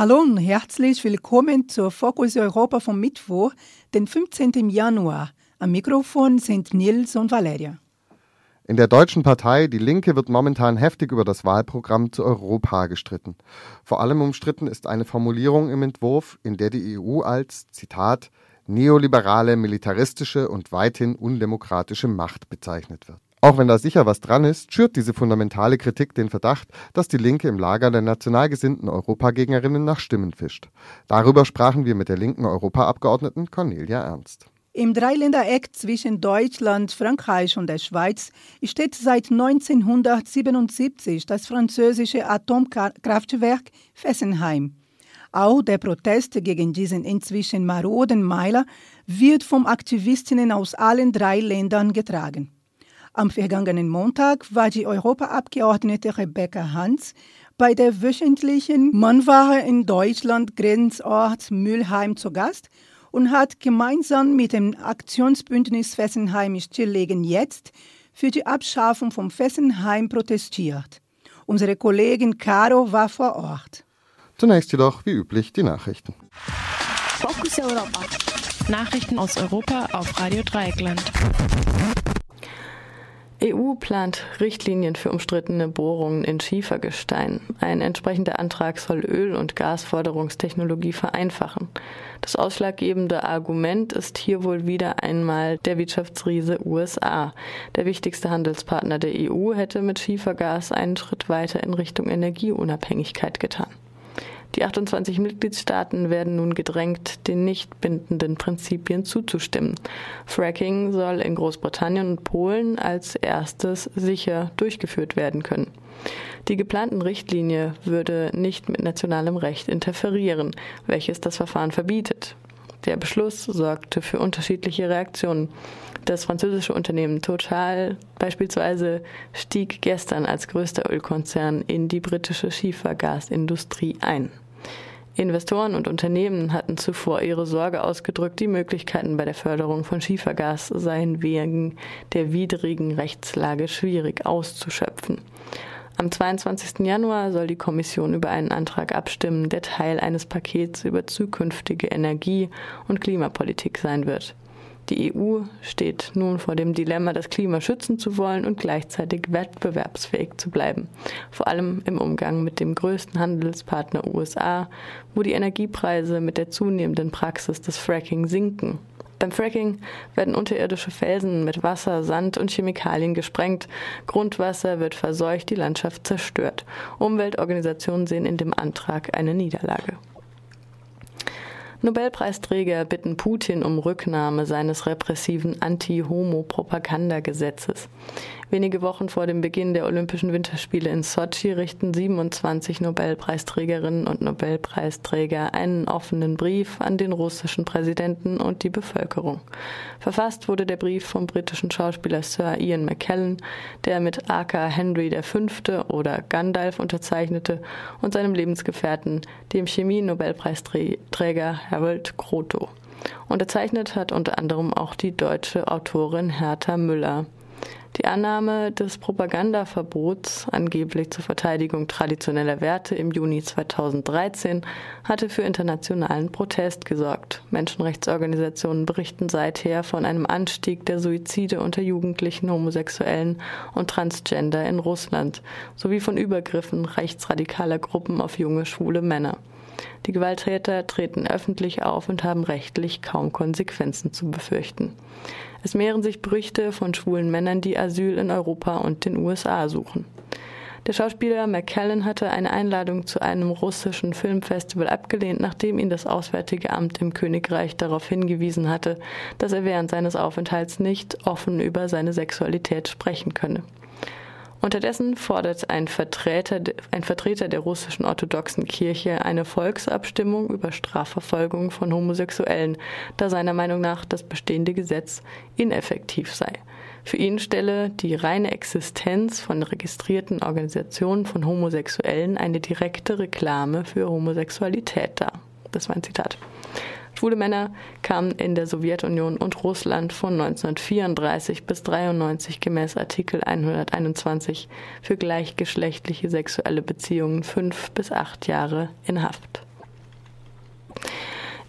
Hallo und herzlich willkommen zur Fokus Europa vom Mittwoch, den 15. Januar. Am Mikrofon sind Nils und Valeria. In der deutschen Partei Die Linke wird momentan heftig über das Wahlprogramm zu Europa gestritten. Vor allem umstritten ist eine Formulierung im Entwurf, in der die EU als, Zitat, neoliberale, militaristische und weithin undemokratische Macht bezeichnet wird. Auch wenn da sicher was dran ist, schürt diese fundamentale Kritik den Verdacht, dass die Linke im Lager der national gesinnten Europagegnerinnen nach Stimmen fischt. Darüber sprachen wir mit der linken Europaabgeordneten Cornelia Ernst. Im Dreiländereck zwischen Deutschland, Frankreich und der Schweiz steht seit 1977 das französische Atomkraftwerk Fessenheim. Auch der Protest gegen diesen inzwischen maroden Meiler wird von Aktivistinnen aus allen drei Ländern getragen. Am vergangenen Montag war die Europaabgeordnete Rebecca Hans bei der wöchentlichen Mannwache in Deutschland Grenzort Mülheim zu Gast und hat gemeinsam mit dem Aktionsbündnis Fessenheim Stilllegen jetzt für die Abschaffung von Fessenheim protestiert. Unsere Kollegin Caro war vor Ort. Zunächst jedoch, wie üblich, die Nachrichten. Focus Europa. Nachrichten aus Europa auf Radio Dreieckland. EU plant Richtlinien für umstrittene Bohrungen in Schiefergestein. Ein entsprechender Antrag soll Öl- und Gasförderungstechnologie vereinfachen. Das ausschlaggebende Argument ist hier wohl wieder einmal der Wirtschaftsriese USA. Der wichtigste Handelspartner der EU hätte mit Schiefergas einen Schritt weiter in Richtung Energieunabhängigkeit getan. Die 28 Mitgliedstaaten werden nun gedrängt, den nicht bindenden Prinzipien zuzustimmen. Fracking soll in Großbritannien und Polen als erstes sicher durchgeführt werden können. Die geplanten Richtlinie würde nicht mit nationalem Recht interferieren, welches das Verfahren verbietet. Der Beschluss sorgte für unterschiedliche Reaktionen. Das französische Unternehmen Total beispielsweise stieg gestern als größter Ölkonzern in die britische Schiefergasindustrie ein. Investoren und Unternehmen hatten zuvor ihre Sorge ausgedrückt, die Möglichkeiten bei der Förderung von Schiefergas seien wegen der widrigen Rechtslage schwierig auszuschöpfen. Am 22. Januar soll die Kommission über einen Antrag abstimmen, der Teil eines Pakets über zukünftige Energie- und Klimapolitik sein wird. Die EU steht nun vor dem Dilemma, das Klima schützen zu wollen und gleichzeitig wettbewerbsfähig zu bleiben. Vor allem im Umgang mit dem größten Handelspartner USA, wo die Energiepreise mit der zunehmenden Praxis des Fracking sinken. Beim Fracking werden unterirdische Felsen mit Wasser, Sand und Chemikalien gesprengt, Grundwasser wird verseucht, die Landschaft zerstört. Umweltorganisationen sehen in dem Antrag eine Niederlage. Nobelpreisträger bitten Putin um Rücknahme seines repressiven Anti-Homo-Propagandagesetzes. Wenige Wochen vor dem Beginn der Olympischen Winterspiele in Sotschi richten 27 Nobelpreisträgerinnen und Nobelpreisträger einen offenen Brief an den russischen Präsidenten und die Bevölkerung. Verfasst wurde der Brief vom britischen Schauspieler Sir Ian McKellen, der mit Aka Henry V. oder Gandalf unterzeichnete und seinem Lebensgefährten, dem Chemie-Nobelpreisträger Harold Kroto. Unterzeichnet hat unter anderem auch die deutsche Autorin Hertha Müller. Die Annahme des Propagandaverbots, angeblich zur Verteidigung traditioneller Werte im Juni 2013, hatte für internationalen Protest gesorgt. Menschenrechtsorganisationen berichten seither von einem Anstieg der Suizide unter Jugendlichen, Homosexuellen und Transgender in Russland sowie von Übergriffen rechtsradikaler Gruppen auf junge schwule Männer. Die Gewalttäter treten öffentlich auf und haben rechtlich kaum Konsequenzen zu befürchten. Es mehren sich Berichte von schwulen Männern, die Asyl in Europa und den USA suchen. Der Schauspieler McKellen hatte eine Einladung zu einem russischen Filmfestival abgelehnt, nachdem ihn das Auswärtige Amt im Königreich darauf hingewiesen hatte, dass er während seines Aufenthalts nicht offen über seine Sexualität sprechen könne. Unterdessen fordert ein Vertreter, ein Vertreter der russischen orthodoxen Kirche eine Volksabstimmung über Strafverfolgung von Homosexuellen, da seiner Meinung nach das bestehende Gesetz ineffektiv sei. Für ihn stelle die reine Existenz von registrierten Organisationen von Homosexuellen eine direkte Reklame für Homosexualität dar. Das war ein Zitat. Schwule Männer kamen in der Sowjetunion und Russland von 1934 bis 1993 gemäß Artikel 121 für gleichgeschlechtliche sexuelle Beziehungen fünf bis acht Jahre in Haft.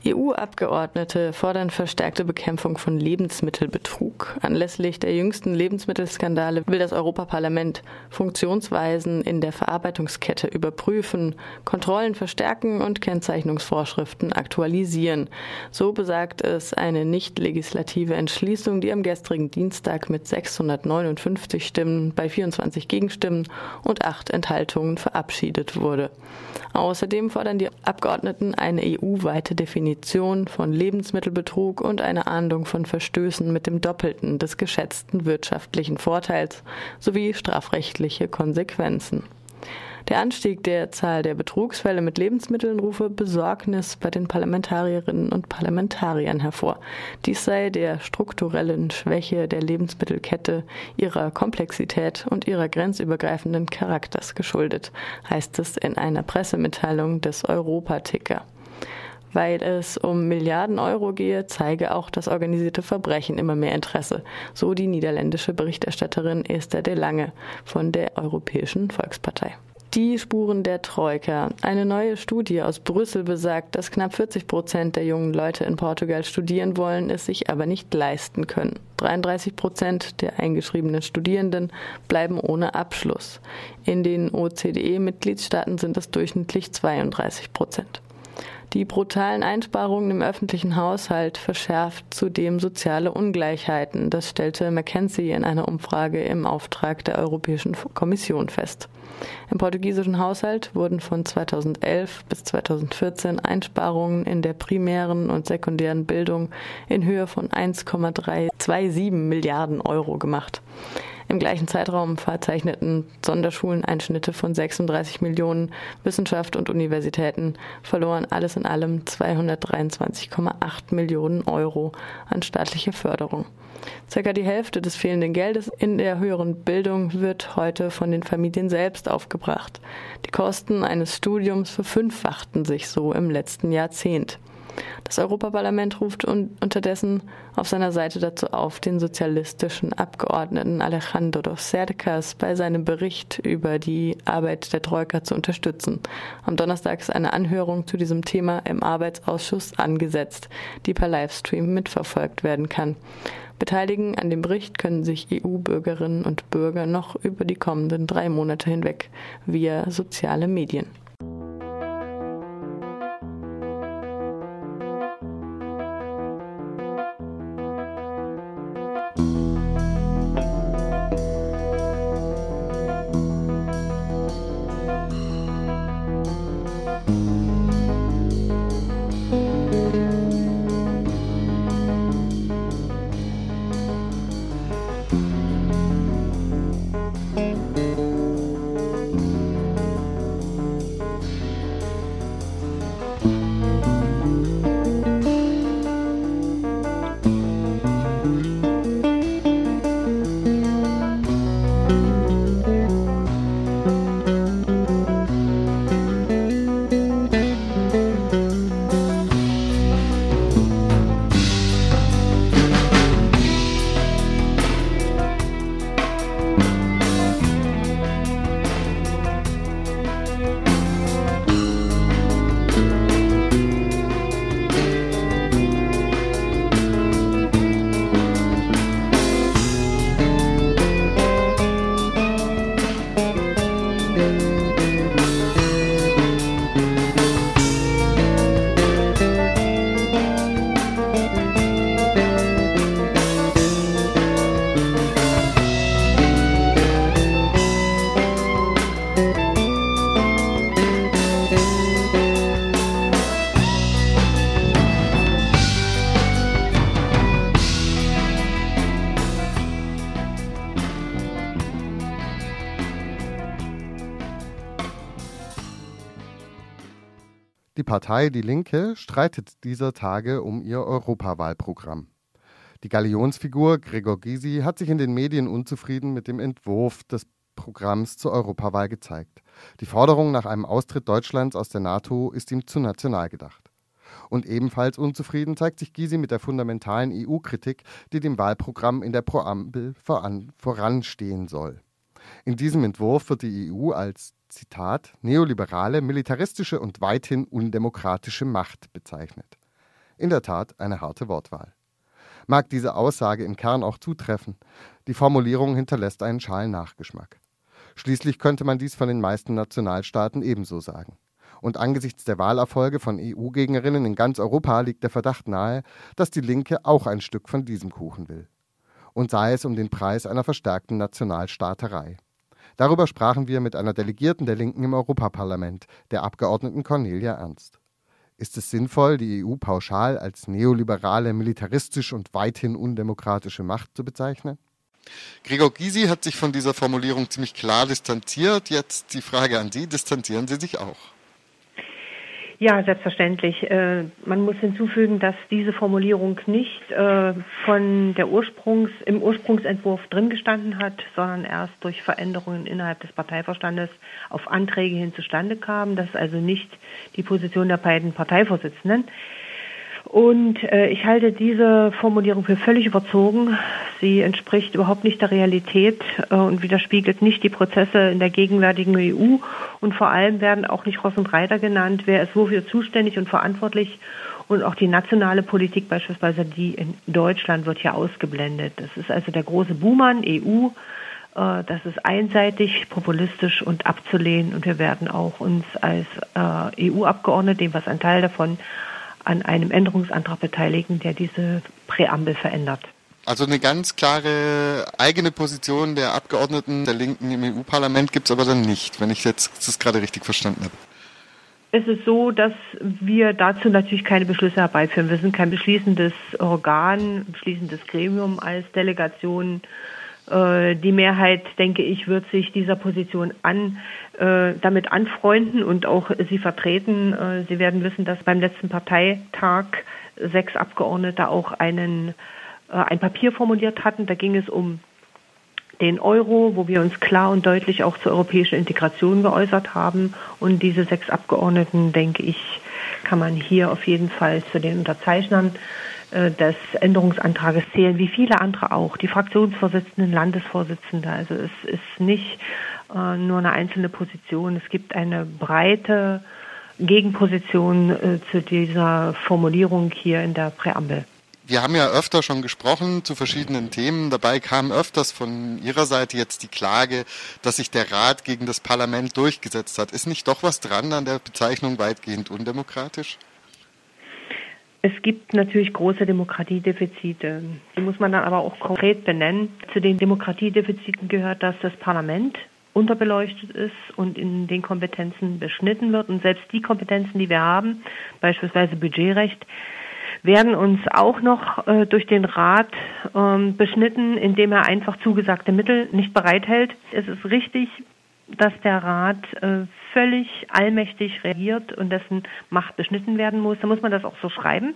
EU-Abgeordnete fordern verstärkte Bekämpfung von Lebensmittelbetrug. Anlässlich der jüngsten Lebensmittelskandale will das Europaparlament Funktionsweisen in der Verarbeitungskette überprüfen, Kontrollen verstärken und Kennzeichnungsvorschriften aktualisieren. So besagt es eine nicht legislative Entschließung, die am gestrigen Dienstag mit 659 Stimmen bei 24 Gegenstimmen und acht Enthaltungen verabschiedet wurde. Außerdem fordern die Abgeordneten eine EU-weite Definition von Lebensmittelbetrug und eine Ahndung von Verstößen mit dem Doppelten des geschätzten wirtschaftlichen Vorteils sowie strafrechtliche Konsequenzen. Der Anstieg der Zahl der Betrugsfälle mit Lebensmitteln rufe Besorgnis bei den Parlamentarierinnen und Parlamentariern hervor. Dies sei der strukturellen Schwäche der Lebensmittelkette, ihrer Komplexität und ihrer grenzübergreifenden Charakters geschuldet, heißt es in einer Pressemitteilung des Europaticker weil es um Milliarden Euro gehe, zeige auch das organisierte Verbrechen immer mehr Interesse, so die niederländische Berichterstatterin Esther de Lange von der Europäischen Volkspartei. Die Spuren der Troika. Eine neue Studie aus Brüssel besagt, dass knapp 40 Prozent der jungen Leute in Portugal studieren wollen, es sich aber nicht leisten können. 33 Prozent der eingeschriebenen Studierenden bleiben ohne Abschluss. In den OCDE-Mitgliedstaaten sind es durchschnittlich 32 Prozent. Die brutalen Einsparungen im öffentlichen Haushalt verschärft zudem soziale Ungleichheiten. Das stellte McKenzie in einer Umfrage im Auftrag der Europäischen Kommission fest. Im portugiesischen Haushalt wurden von 2011 bis 2014 Einsparungen in der primären und sekundären Bildung in Höhe von 1,327 Milliarden Euro gemacht. Im gleichen Zeitraum verzeichneten Sonderschulen Einschnitte von 36 Millionen. Wissenschaft und Universitäten verloren alles in allem 223,8 Millionen Euro an staatliche Förderung. Circa die Hälfte des fehlenden Geldes in der höheren Bildung wird heute von den Familien selbst aufgebracht. Die Kosten eines Studiums verfünffachten sich so im letzten Jahrzehnt. Das Europaparlament ruft unterdessen auf seiner Seite dazu auf, den sozialistischen Abgeordneten Alejandro Cercas bei seinem Bericht über die Arbeit der Troika zu unterstützen. Am Donnerstag ist eine Anhörung zu diesem Thema im Arbeitsausschuss angesetzt, die per Livestream mitverfolgt werden kann. Beteiligen an dem Bericht können sich EU-Bürgerinnen und Bürger noch über die kommenden drei Monate hinweg via soziale Medien. Partei Die Linke streitet dieser Tage um ihr Europawahlprogramm. Die Galionsfigur Gregor Gysi hat sich in den Medien unzufrieden mit dem Entwurf des Programms zur Europawahl gezeigt. Die Forderung nach einem Austritt Deutschlands aus der NATO ist ihm zu national gedacht. Und ebenfalls unzufrieden zeigt sich Gysi mit der fundamentalen EU-Kritik, die dem Wahlprogramm in der Präambel voran, voranstehen soll. In diesem Entwurf wird die EU als Zitat neoliberale, militaristische und weithin undemokratische Macht bezeichnet. In der Tat eine harte Wortwahl. Mag diese Aussage im Kern auch zutreffen, die Formulierung hinterlässt einen schalen Nachgeschmack. Schließlich könnte man dies von den meisten Nationalstaaten ebenso sagen. Und angesichts der Wahlerfolge von EU-Gegnerinnen in ganz Europa liegt der Verdacht nahe, dass die Linke auch ein Stück von diesem Kuchen will. Und sei es um den Preis einer verstärkten Nationalstaaterei. Darüber sprachen wir mit einer Delegierten der Linken im Europaparlament, der Abgeordneten Cornelia Ernst. Ist es sinnvoll, die EU pauschal als neoliberale, militaristisch und weithin undemokratische Macht zu bezeichnen? Gregor Gysi hat sich von dieser Formulierung ziemlich klar distanziert. Jetzt die Frage an Sie, distanzieren Sie sich auch? Ja, selbstverständlich. Äh, man muss hinzufügen, dass diese Formulierung nicht äh, von der Ursprungs, im Ursprungsentwurf drin gestanden hat, sondern erst durch Veränderungen innerhalb des Parteivorstandes auf Anträge hin zustande kam. Das ist also nicht die Position der beiden Parteivorsitzenden. Und äh, ich halte diese Formulierung für völlig überzogen. Sie entspricht überhaupt nicht der Realität äh, und widerspiegelt nicht die Prozesse in der gegenwärtigen EU. Und vor allem werden auch nicht Ross und Reiter genannt. Wer ist wofür zuständig und verantwortlich? Und auch die nationale Politik, beispielsweise die in Deutschland, wird hier ausgeblendet. Das ist also der große Buhmann, EU. Äh, das ist einseitig, populistisch und abzulehnen. Und wir werden auch uns als äh, EU-Abgeordnete, dem was ein Teil davon an einem Änderungsantrag beteiligen, der diese Präambel verändert. Also eine ganz klare eigene Position der Abgeordneten der Linken im EU-Parlament gibt es aber dann nicht, wenn ich jetzt das gerade richtig verstanden habe. Es ist so, dass wir dazu natürlich keine Beschlüsse herbeiführen. Wir sind kein beschließendes Organ, beschließendes Gremium als Delegation äh, die Mehrheit, denke ich, wird sich dieser Position an, damit anfreunden und auch sie vertreten. Äh, sie werden wissen, dass beim letzten Parteitag sechs Abgeordnete auch einen, ein Papier formuliert hatten. Da ging es um den Euro, wo wir uns klar und deutlich auch zur europäischen Integration geäußert haben. Und diese sechs Abgeordneten, denke ich, kann man hier auf jeden Fall zu den Unterzeichnern äh, des Änderungsantrages zählen, wie viele andere auch, die Fraktionsvorsitzenden, Landesvorsitzende. Also es ist nicht äh, nur eine einzelne Position, es gibt eine breite Gegenposition äh, zu dieser Formulierung hier in der Präambel. Wir haben ja öfter schon gesprochen zu verschiedenen Themen. Dabei kam öfters von Ihrer Seite jetzt die Klage, dass sich der Rat gegen das Parlament durchgesetzt hat. Ist nicht doch was dran an der Bezeichnung weitgehend undemokratisch? Es gibt natürlich große Demokratiedefizite. Die muss man dann aber auch konkret benennen. Zu den Demokratiedefiziten gehört, dass das Parlament unterbeleuchtet ist und in den Kompetenzen beschnitten wird. Und selbst die Kompetenzen, die wir haben, beispielsweise Budgetrecht, werden uns auch noch äh, durch den Rat ähm, beschnitten, indem er einfach zugesagte Mittel nicht bereithält. Es ist richtig, dass der Rat äh, völlig allmächtig reagiert und dessen Macht beschnitten werden muss, dann muss man das auch so schreiben.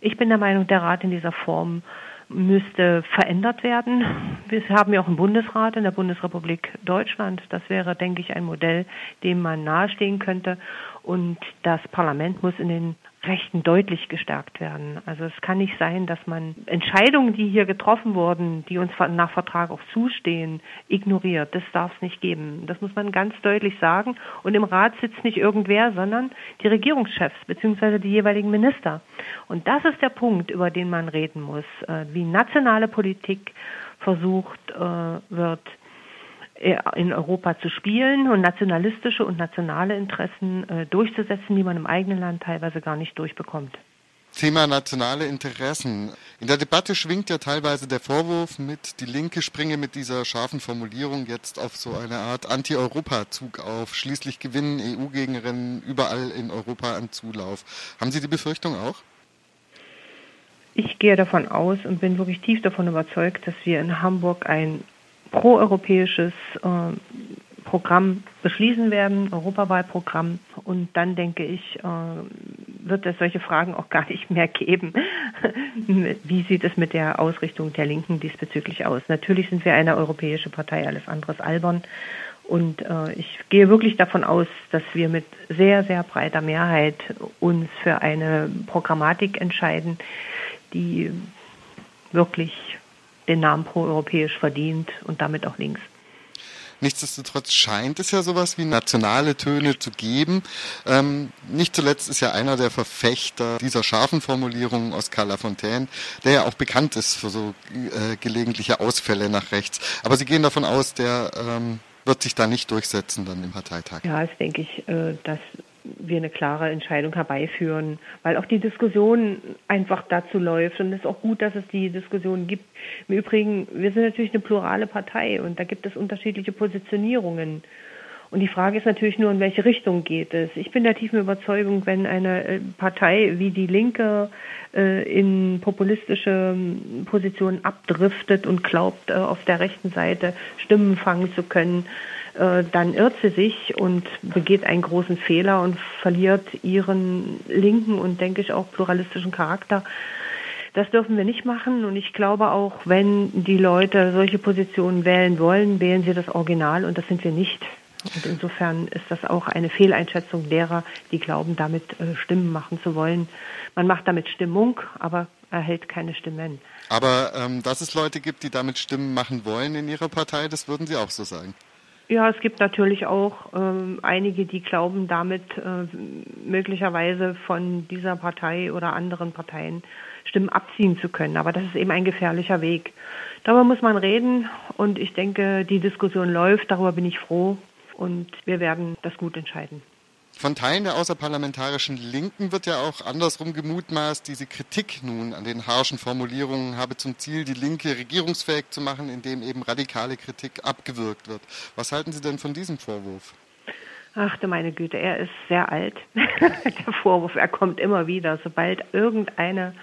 Ich bin der Meinung, der Rat in dieser Form müsste verändert werden. Wir haben ja auch einen Bundesrat in der Bundesrepublik Deutschland. Das wäre, denke ich, ein Modell, dem man nahestehen könnte. Und das Parlament muss in den Rechten deutlich gestärkt werden. Also es kann nicht sein, dass man Entscheidungen, die hier getroffen wurden, die uns nach Vertrag auch zustehen, ignoriert. Das darf es nicht geben. Das muss man ganz deutlich sagen. Und im Rat sitzt nicht irgendwer, sondern die Regierungschefs bzw. die jeweiligen Minister. Und das ist der Punkt, über den man reden muss, äh, wie nationale Politik versucht äh, wird, in Europa zu spielen und nationalistische und nationale Interessen äh, durchzusetzen, die man im eigenen Land teilweise gar nicht durchbekommt. Thema nationale Interessen. In der Debatte schwingt ja teilweise der Vorwurf mit, die Linke springe mit dieser scharfen Formulierung jetzt auf so eine Art Anti-Europa-Zug auf. Schließlich gewinnen EU-Gegnerinnen überall in Europa an Zulauf. Haben Sie die Befürchtung auch? Ich gehe davon aus und bin wirklich tief davon überzeugt, dass wir in Hamburg ein proeuropäisches äh, Programm beschließen werden, Europawahlprogramm. Und dann denke ich, äh, wird es solche Fragen auch gar nicht mehr geben. Wie sieht es mit der Ausrichtung der Linken diesbezüglich aus? Natürlich sind wir eine europäische Partei, alles andere ist albern. Und äh, ich gehe wirklich davon aus, dass wir mit sehr, sehr breiter Mehrheit uns für eine Programmatik entscheiden, die wirklich den Namen proeuropäisch verdient und damit auch links. Nichtsdestotrotz scheint es ja sowas wie nationale Töne zu geben. Ähm, nicht zuletzt ist ja einer der Verfechter dieser scharfen Formulierungen Oskar Lafontaine, der ja auch bekannt ist für so äh, gelegentliche Ausfälle nach rechts. Aber Sie gehen davon aus, der ähm, wird sich da nicht durchsetzen dann im Parteitag. Ja, das denke ich, äh, dass wir eine klare Entscheidung herbeiführen, weil auch die Diskussion einfach dazu läuft und es ist auch gut, dass es die Diskussion gibt. Im Übrigen, wir sind natürlich eine plurale Partei und da gibt es unterschiedliche Positionierungen. Und die Frage ist natürlich nur, in welche Richtung geht es. Ich bin der tiefen Überzeugung, wenn eine äh, Partei wie die Linke äh, in populistische ähm, Positionen abdriftet und glaubt, äh, auf der rechten Seite Stimmen fangen zu können, äh, dann irrt sie sich und begeht einen großen Fehler und verliert ihren linken und denke ich auch pluralistischen Charakter. Das dürfen wir nicht machen und ich glaube auch, wenn die Leute solche Positionen wählen wollen, wählen sie das Original und das sind wir nicht. Und insofern ist das auch eine Fehleinschätzung derer, die glauben, damit äh, Stimmen machen zu wollen. Man macht damit Stimmung, aber erhält keine Stimmen. Aber ähm, dass es Leute gibt, die damit Stimmen machen wollen in ihrer Partei, das würden Sie auch so sagen? Ja, es gibt natürlich auch ähm, einige, die glauben, damit äh, möglicherweise von dieser Partei oder anderen Parteien Stimmen abziehen zu können. Aber das ist eben ein gefährlicher Weg. Darüber muss man reden und ich denke, die Diskussion läuft. Darüber bin ich froh und wir werden das gut entscheiden. Von Teilen der außerparlamentarischen Linken wird ja auch andersrum gemutmaßt, diese Kritik nun an den harschen Formulierungen habe zum Ziel, die Linke regierungsfähig zu machen, indem eben radikale Kritik abgewürgt wird. Was halten Sie denn von diesem Vorwurf? Ach du meine Güte, er ist sehr alt. der Vorwurf, er kommt immer wieder. Sobald irgendeine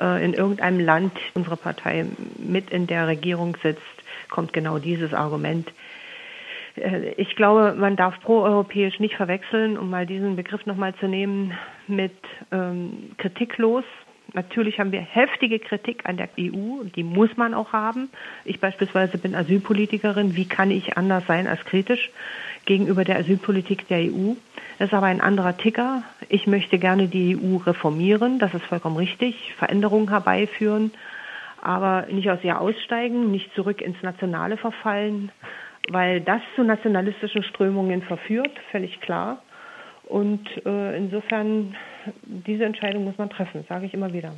äh, in irgendeinem Land unsere Partei mit in der Regierung sitzt, kommt genau dieses Argument. Äh, ich glaube, man darf proeuropäisch nicht verwechseln, um mal diesen Begriff nochmal zu nehmen, mit ähm, kritiklos. Natürlich haben wir heftige Kritik an der EU, die muss man auch haben. Ich beispielsweise bin Asylpolitikerin. Wie kann ich anders sein als kritisch gegenüber der Asylpolitik der EU? Das ist aber ein anderer Ticker. Ich möchte gerne die EU reformieren, das ist vollkommen richtig, Veränderungen herbeiführen, aber nicht aus ihr aussteigen, nicht zurück ins Nationale verfallen, weil das zu nationalistischen Strömungen verführt, völlig klar. Und äh, insofern, diese Entscheidung muss man treffen, sage ich immer wieder.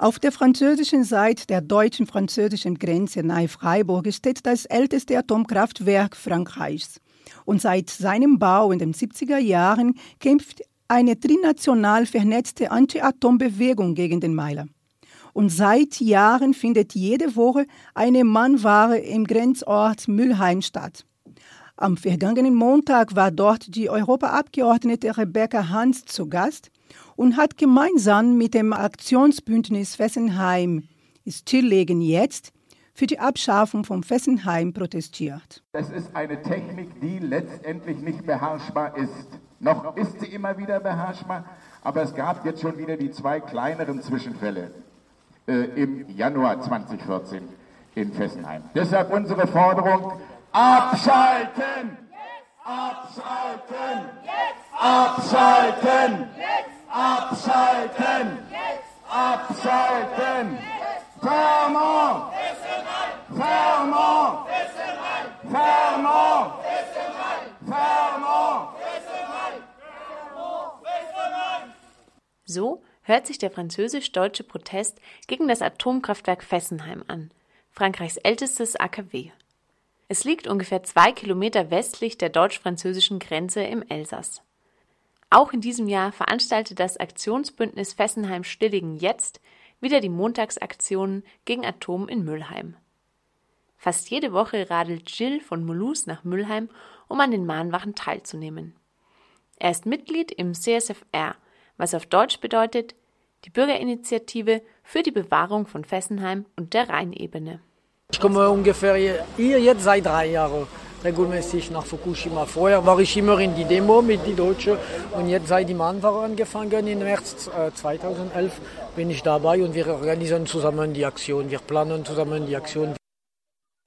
Auf der französischen Seite der deutschen-französischen Grenze nahe Freiburg steht das älteste Atomkraftwerk Frankreichs. Und seit seinem Bau in den 70er Jahren kämpft eine trinational vernetzte Anti-Atom-Bewegung gegen den Meiler. Und seit Jahren findet jede Woche eine Mannware im Grenzort Mülheim statt. Am vergangenen Montag war dort die Europaabgeordnete Rebecca Hans zu Gast und hat gemeinsam mit dem Aktionsbündnis Fessenheim Stilllegen jetzt für die Abschaffung von Fessenheim protestiert. Es ist eine Technik, die letztendlich nicht beherrschbar ist. Noch ist sie immer wieder beherrschbar, aber es gab jetzt schon wieder die zwei kleineren Zwischenfälle äh, im Januar 2014 in Fessenheim. Deshalb unsere Forderung, abschalten! Abschalten! Abschalten! Abschalten! Abschalten! Fermont! Fermont! Fermont! Fermont! So hört sich der französisch-deutsche Protest gegen das Atomkraftwerk Fessenheim an, Frankreichs ältestes AKW. Es liegt ungefähr zwei Kilometer westlich der deutsch-französischen Grenze im Elsass. Auch in diesem Jahr veranstaltet das Aktionsbündnis Fessenheim Stilligen jetzt wieder die Montagsaktionen gegen Atom in Müllheim. Fast jede Woche radelt Jill von Mulhouse nach Müllheim, um an den Mahnwachen teilzunehmen. Er ist Mitglied im CSFR, was auf Deutsch bedeutet die Bürgerinitiative für die Bewahrung von Fessenheim und der Rheinebene. Ich komme ungefähr hier jetzt seit drei Jahren regelmäßig nach Fukushima. Vorher war ich immer in die Demo mit den Deutschen und jetzt seit die Mahnwache angefangen im März 2011 bin ich dabei und wir organisieren zusammen die Aktion. Wir planen zusammen die Aktion.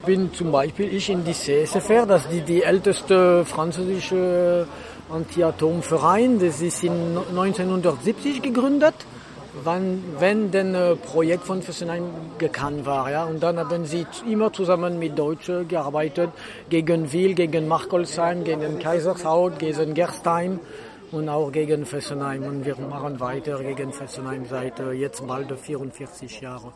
Ich bin zum Beispiel ich in die CSFR, das ist die, die älteste französische Anti-Atom-Verein. Das ist in 1970 gegründet wann, wenn denn ein Projekt von Fessenheim gekannt war. Ja? Und dann haben sie immer zusammen mit Deutschen gearbeitet, gegen Wil, gegen Markolsheim, gegen Kaisershaut, gegen Gerstheim und auch gegen Fessenheim. Und wir machen weiter gegen Fessenheim seit äh, jetzt bald 44 Jahren.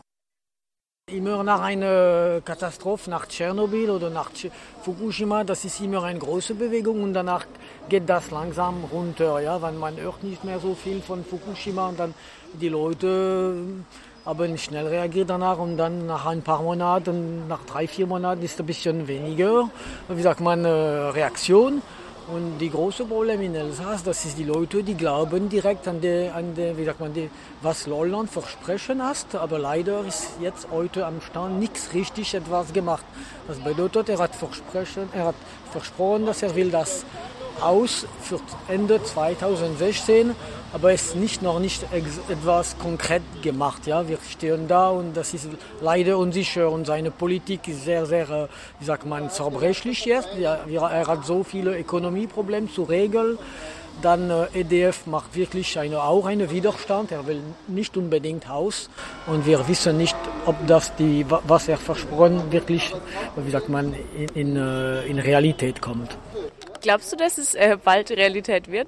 Immer nach einer Katastrophe, nach Tschernobyl oder nach Fukushima, das ist immer eine große Bewegung und danach geht das langsam runter, ja, weil man hört nicht mehr so viel von Fukushima und dann die Leute haben schnell reagiert danach und dann nach ein paar Monaten, nach drei, vier Monaten ist ein bisschen weniger, wie sagt man, Reaktion. Und die große Problem in Elsass, das ist die Leute, die glauben direkt an die, an die wie sagt man, die, was Lolland versprechen hast, aber leider ist jetzt heute am Stand nichts richtig etwas gemacht. Das bedeutet, er hat versprochen, er hat versprochen, dass er will das aus für Ende 2016, aber es ist nicht, noch nicht etwas konkret gemacht. Ja? Wir stehen da und das ist leider unsicher und seine Politik ist sehr, sehr, äh, wie sagt man, zerbrechlich jetzt. Er hat so viele Ökonomieprobleme zu regeln. Dann äh, EDF macht wirklich eine, auch einen Widerstand. Er will nicht unbedingt aus und wir wissen nicht, ob das die, was er versprochen wirklich, wie sagt man, in, in, äh, Realität kommt. Glaubst du, dass es bald Realität wird?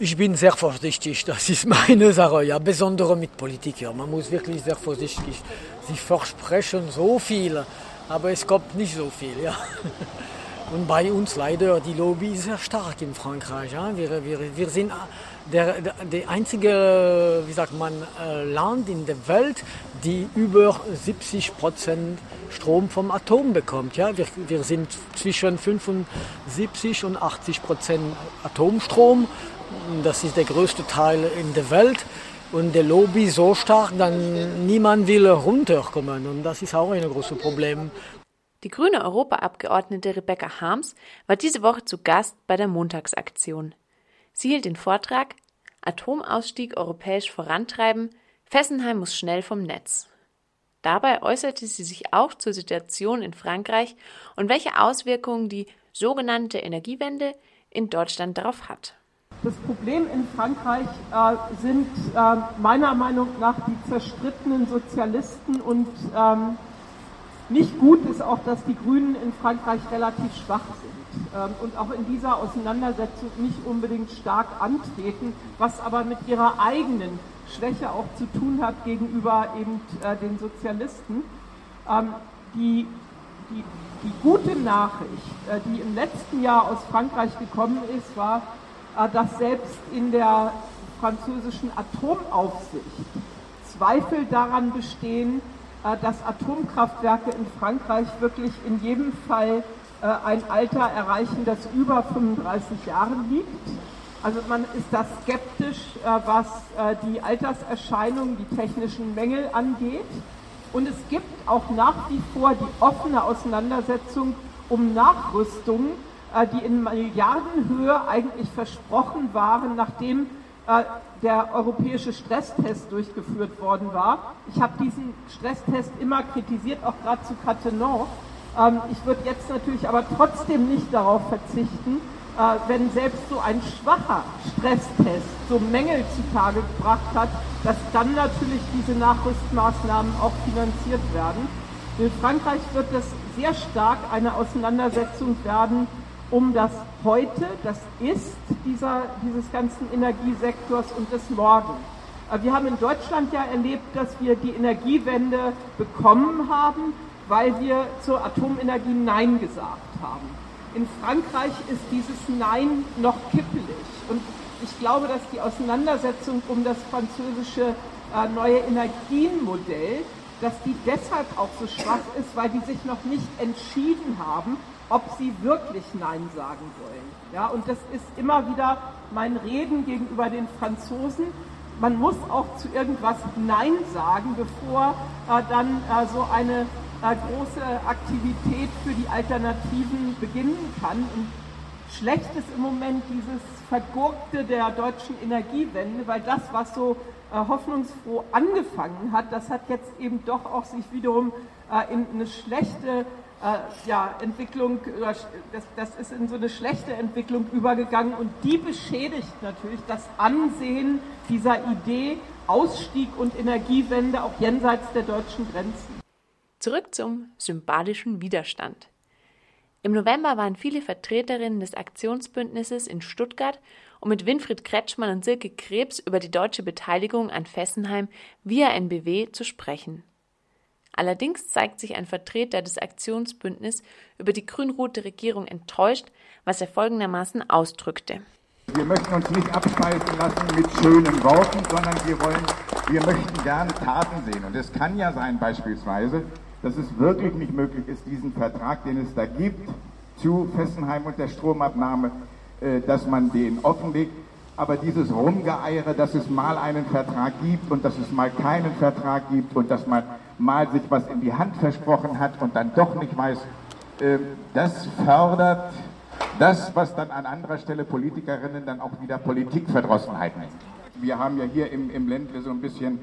Ich bin sehr vorsichtig, das ist meine Sache, ja, besonders mit Politik. Ja. Man muss wirklich sehr vorsichtig. Sie versprechen so viel, aber es kommt nicht so viel. Ja. Und bei uns leider, die Lobby ist sehr stark in Frankreich. Ja. Wir, wir, wir sind der, der, der einzige, wie sagt man, äh, Land in der Welt, die über 70 Prozent Strom vom Atom bekommt. Ja, wir, wir sind zwischen 75 und 80 Prozent Atomstrom. Das ist der größte Teil in der Welt. Und der Lobby so stark, dann niemand will runterkommen. Und das ist auch ein großes Problem. Die grüne Europaabgeordnete Rebecca Harms war diese Woche zu Gast bei der Montagsaktion. Sie hielt den Vortrag Atomausstieg europäisch vorantreiben, Fessenheim muss schnell vom Netz. Dabei äußerte sie sich auch zur Situation in Frankreich und welche Auswirkungen die sogenannte Energiewende in Deutschland darauf hat. Das Problem in Frankreich äh, sind äh, meiner Meinung nach die zerstrittenen Sozialisten und ähm, nicht gut ist auch, dass die Grünen in Frankreich relativ schwach sind ähm, und auch in dieser Auseinandersetzung nicht unbedingt stark antreten, was aber mit ihrer eigenen Schwäche auch zu tun hat gegenüber eben äh, den Sozialisten. Ähm, die, die, die gute Nachricht, äh, die im letzten Jahr aus Frankreich gekommen ist, war, dass selbst in der französischen Atomaufsicht Zweifel daran bestehen, äh, dass Atomkraftwerke in Frankreich wirklich in jedem Fall äh, ein Alter erreichen, das über 35 Jahre liegt. Also man ist da skeptisch, äh, was die Alterserscheinungen, die technischen Mängel angeht. Und es gibt auch nach wie vor die offene Auseinandersetzung um Nachrüstungen, die in Milliardenhöhe eigentlich versprochen waren, nachdem der europäische Stresstest durchgeführt worden war. Ich habe diesen Stresstest immer kritisiert, auch gerade zu Cattenom. Ähm, ich würde jetzt natürlich aber trotzdem nicht darauf verzichten, äh, wenn selbst so ein schwacher Stresstest so Mängel zutage gebracht hat, dass dann natürlich diese Nachrüstmaßnahmen auch finanziert werden. In Frankreich wird es sehr stark eine Auseinandersetzung werden um das Heute, das Ist dieser, dieses ganzen Energiesektors und des Morgen. Wir haben in Deutschland ja erlebt, dass wir die Energiewende bekommen haben, weil wir zur Atomenergie Nein gesagt haben. In Frankreich ist dieses Nein noch kippelig. Und ich glaube, dass die Auseinandersetzung um das französische äh, neue Energienmodell, dass die deshalb auch so schwach ist, weil die sich noch nicht entschieden haben, ob sie wirklich Nein sagen wollen. Ja, und das ist immer wieder mein Reden gegenüber den Franzosen. Man muss auch zu irgendwas Nein sagen, bevor äh, dann äh, so eine äh, große Aktivität für die Alternativen beginnen kann. Und schlecht ist im Moment dieses Vergurkte der deutschen Energiewende, weil das, was so äh, hoffnungsfroh angefangen hat, das hat jetzt eben doch auch sich wiederum äh, in eine schlechte äh, ja, Entwicklung, das, das ist in so eine schlechte Entwicklung übergegangen und die beschädigt natürlich das Ansehen dieser Idee Ausstieg und Energiewende auch jenseits der deutschen Grenzen. Zurück zum symbolischen Widerstand. Im November waren viele Vertreterinnen des Aktionsbündnisses in Stuttgart, um mit Winfried Kretschmann und Silke Krebs über die deutsche Beteiligung an Fessenheim via NBW zu sprechen. Allerdings zeigt sich ein Vertreter des Aktionsbündnisses über die grün-rote Regierung enttäuscht, was er folgendermaßen ausdrückte. Wir möchten uns nicht abspeisen lassen mit schönen Worten, sondern wir wollen, wir möchten gerne Taten sehen. Und es kann ja sein beispielsweise, dass es wirklich nicht möglich ist, diesen Vertrag, den es da gibt, zu Fessenheim und der Stromabnahme, äh, dass man den offenlegt. Aber dieses Rumgeeiere, dass es mal einen Vertrag gibt und dass es mal keinen Vertrag gibt und dass man mal sich was in die Hand versprochen hat und dann doch nicht weiß, äh, das fördert das, was dann an anderer Stelle Politikerinnen dann auch wieder Politikverdrossenheit nennt. Wir haben ja hier im, im Ländle so ein bisschen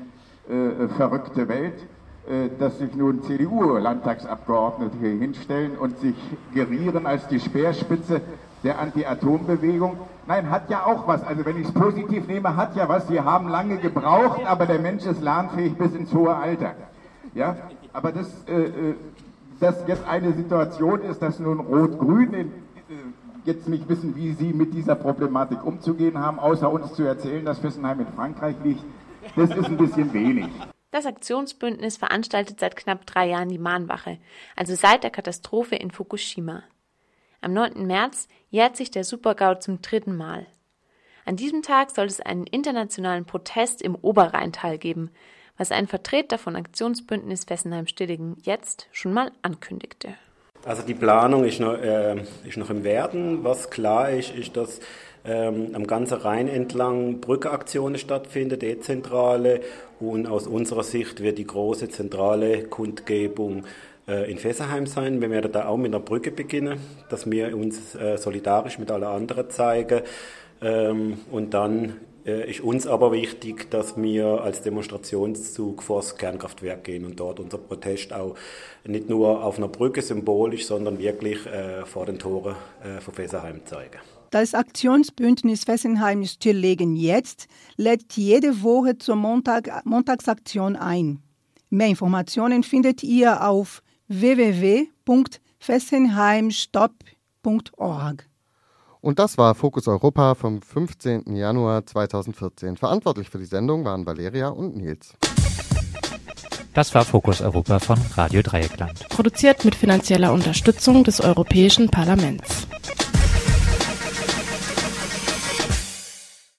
äh, verrückte Welt, äh, dass sich nun CDU-Landtagsabgeordnete hier hinstellen und sich gerieren als die Speerspitze der Anti-Atom-Bewegung. Nein, hat ja auch was. Also wenn ich es positiv nehme, hat ja was. Sie haben lange gebraucht, aber der Mensch ist lernfähig bis ins hohe Alter. Ja, aber dass, äh, äh, dass jetzt eine Situation ist, dass nun Rot-Grün äh, jetzt nicht wissen, wie sie mit dieser Problematik umzugehen haben, außer uns zu erzählen, dass Fessenheim in Frankreich liegt, das ist ein bisschen wenig. Das Aktionsbündnis veranstaltet seit knapp drei Jahren die Mahnwache, also seit der Katastrophe in Fukushima. Am 9. März jährt sich der Supergau zum dritten Mal. An diesem Tag soll es einen internationalen Protest im Oberrheintal geben, was ein Vertreter von Aktionsbündnis Fessenheim-Stilligen jetzt schon mal ankündigte. Also die Planung ist noch, äh, ist noch im Werden. Was klar ist, ist, dass ähm, am ganzen Rhein entlang Brückeaktionen stattfinden, dezentrale. Und aus unserer Sicht wird die große zentrale Kundgebung äh, in Fessenheim sein. Wir werden da auch mit einer Brücke beginnen, dass wir uns äh, solidarisch mit allen anderen zeigen. Ähm, und dann äh, ist uns aber wichtig, dass wir als Demonstrationszug vor das Kernkraftwerk gehen und dort unser Protest auch nicht nur auf einer Brücke symbolisch, sondern wirklich äh, vor den Toren äh, von Fessenheim zeigen. Das Aktionsbündnis Fessenheim Stilllegen jetzt lädt jede Woche zur Montag Montagsaktion ein. Mehr Informationen findet ihr auf www.fessenheimstopp.org. Und das war Fokus Europa vom 15. Januar 2014. Verantwortlich für die Sendung waren Valeria und Nils. Das war Fokus Europa von Radio Dreieckland. Produziert mit finanzieller Unterstützung des Europäischen Parlaments.